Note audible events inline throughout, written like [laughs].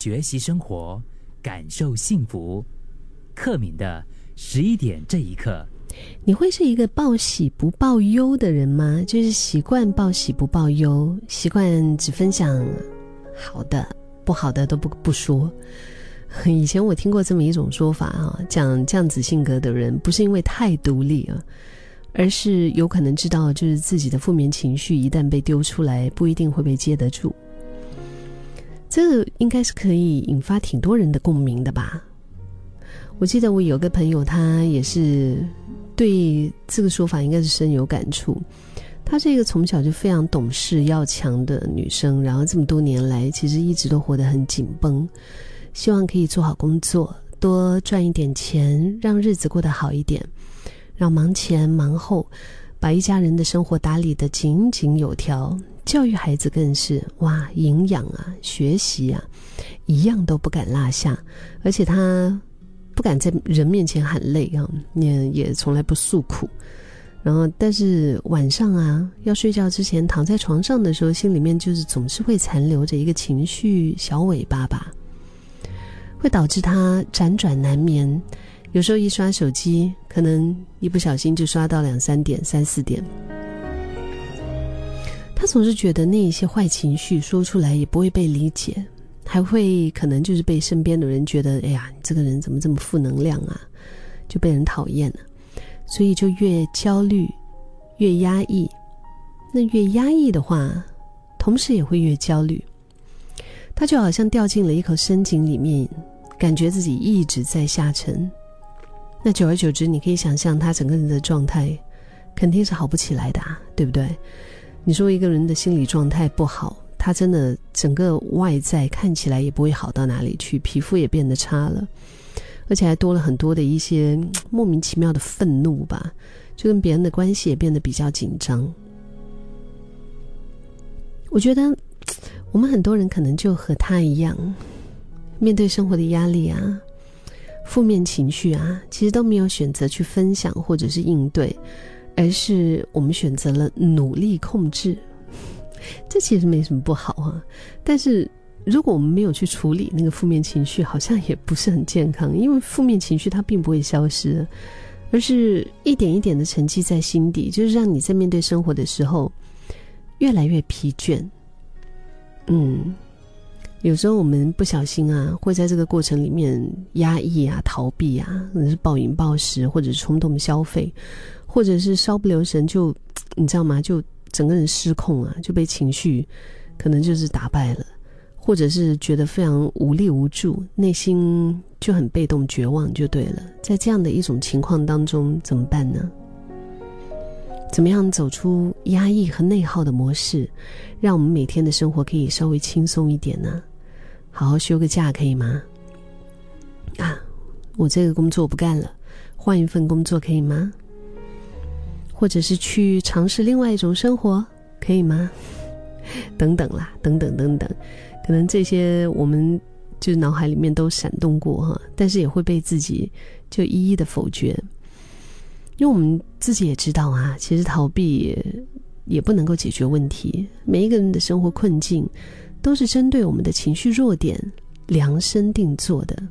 学习生活，感受幸福。克敏的十一点这一刻，你会是一个报喜不报忧的人吗？就是习惯报喜不报忧，习惯只分享好的，不好的都不不说。[laughs] 以前我听过这么一种说法啊，讲这样子性格的人，不是因为太独立啊，而是有可能知道，就是自己的负面情绪一旦被丢出来，不一定会被接得住。这应该是可以引发挺多人的共鸣的吧？我记得我有个朋友，他也是对这个说法应该是深有感触。她是一个从小就非常懂事、要强的女生，然后这么多年来，其实一直都活得很紧绷，希望可以做好工作，多赚一点钱，让日子过得好一点，让忙前忙后，把一家人的生活打理得井井有条。教育孩子更是哇，营养啊，学习啊，一样都不敢落下，而且他不敢在人面前喊累啊，也也从来不诉苦。然后，但是晚上啊，要睡觉之前躺在床上的时候，心里面就是总是会残留着一个情绪小尾巴吧，会导致他辗转难眠。有时候一刷手机，可能一不小心就刷到两三点、三四点。他总是觉得那一些坏情绪说出来也不会被理解，还会可能就是被身边的人觉得，哎呀，你这个人怎么这么负能量啊，就被人讨厌了，所以就越焦虑，越压抑。那越压抑的话，同时也会越焦虑。他就好像掉进了一口深井里面，感觉自己一直在下沉。那久而久之，你可以想象他整个人的状态肯定是好不起来的，啊，对不对？你说一个人的心理状态不好，他真的整个外在看起来也不会好到哪里去，皮肤也变得差了，而且还多了很多的一些莫名其妙的愤怒吧，就跟别人的关系也变得比较紧张。我觉得我们很多人可能就和他一样，面对生活的压力啊、负面情绪啊，其实都没有选择去分享或者是应对。而是我们选择了努力控制，[laughs] 这其实没什么不好啊。但是如果我们没有去处理那个负面情绪，好像也不是很健康。因为负面情绪它并不会消失，而是一点一点的沉积在心底，就是让你在面对生活的时候越来越疲倦。嗯，有时候我们不小心啊，会在这个过程里面压抑啊、逃避啊，可能是暴饮暴食，或者是冲动消费。或者是稍不留神就，你知道吗？就整个人失控啊，就被情绪可能就是打败了，或者是觉得非常无力无助，内心就很被动绝望，就对了。在这样的一种情况当中，怎么办呢？怎么样走出压抑和内耗的模式，让我们每天的生活可以稍微轻松一点呢？好好休个假可以吗？啊，我这个工作不干了，换一份工作可以吗？或者是去尝试另外一种生活，可以吗？等等啦，等等等等，可能这些我们就脑海里面都闪动过哈，但是也会被自己就一一的否决，因为我们自己也知道啊，其实逃避也不能够解决问题。每一个人的生活困境都是针对我们的情绪弱点量身定做的，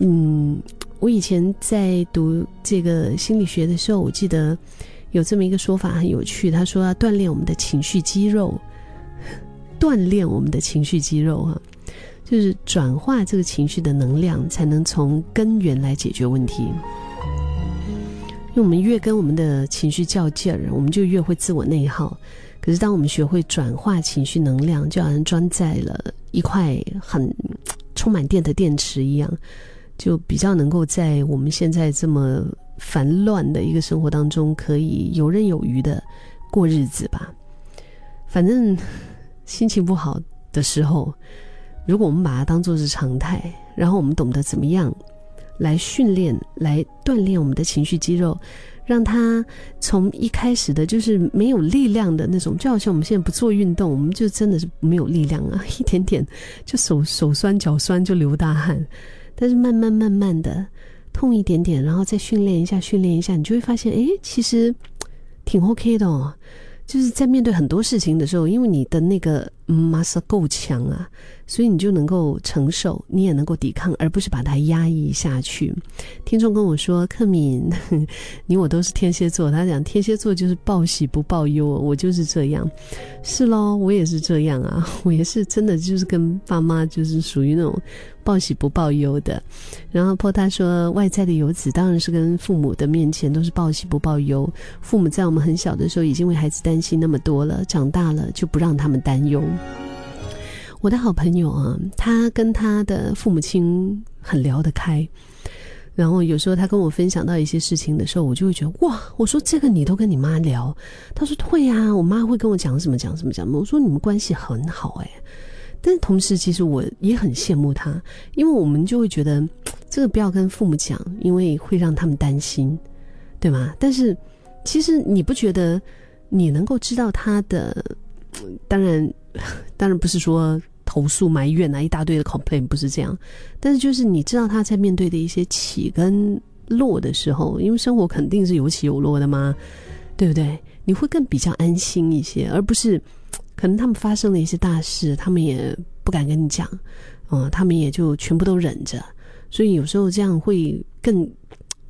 嗯。我以前在读这个心理学的时候，我记得有这么一个说法很有趣。他说要锻炼我们的情绪肌肉，[laughs] 锻炼我们的情绪肌肉哈，就是转化这个情绪的能量，才能从根源来解决问题。因为我们越跟我们的情绪较劲儿，我们就越会自我内耗。可是当我们学会转化情绪能量，就好像装在了一块很充满电的电池一样。就比较能够在我们现在这么烦乱的一个生活当中，可以游刃有余的过日子吧。反正心情不好的时候，如果我们把它当做是常态，然后我们懂得怎么样来训练、来锻炼我们的情绪肌肉，让他从一开始的就是没有力量的那种，就好像我们现在不做运动，我们就真的是没有力量啊，一点点就手手酸脚酸就流大汗。但是慢慢慢慢的痛一点点，然后再训练一下，训练一下，你就会发现，哎，其实挺 OK 的哦。就是在面对很多事情的时候，因为你的那个 muscle 够强啊，所以你就能够承受，你也能够抵抗，而不是把它压抑下去。听众跟我说：“克敏，[laughs] 你我都是天蝎座。”他讲天蝎座就是报喜不报忧，我就是这样。是喽，我也是这样啊，[laughs] 我也是真的就是跟爸妈就是属于那种报喜不报忧的。然后破他说：“外在的游子当然是跟父母的面前都是报喜不报忧。父母在我们很小的时候已经为孩子担心那么多了，长大了就不让他们担忧。”我的好朋友啊，他跟他的父母亲很聊得开，然后有时候他跟我分享到一些事情的时候，我就会觉得哇，我说这个你都跟你妈聊，他说会啊，我妈会跟我讲什么讲什么讲什么，我说你们关系很好哎，但同时其实我也很羡慕他，因为我们就会觉得这个不要跟父母讲，因为会让他们担心，对吗？但是其实你不觉得你能够知道他的，当然 [laughs] 当然不是说。投诉埋怨啊，一大堆的 complain 不是这样，但是就是你知道他在面对的一些起跟落的时候，因为生活肯定是有起有落的嘛，对不对？你会更比较安心一些，而不是可能他们发生了一些大事，他们也不敢跟你讲，嗯，他们也就全部都忍着，所以有时候这样会更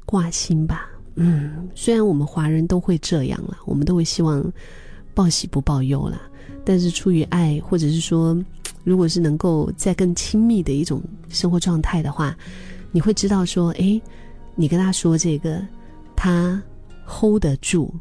挂心吧。嗯，虽然我们华人都会这样了，我们都会希望报喜不报忧啦，但是出于爱，或者是说。[tsk] 如果是能够在更亲密的一种生活状态的话，你会知道说，哎，你跟他说这个，他 hold 得住，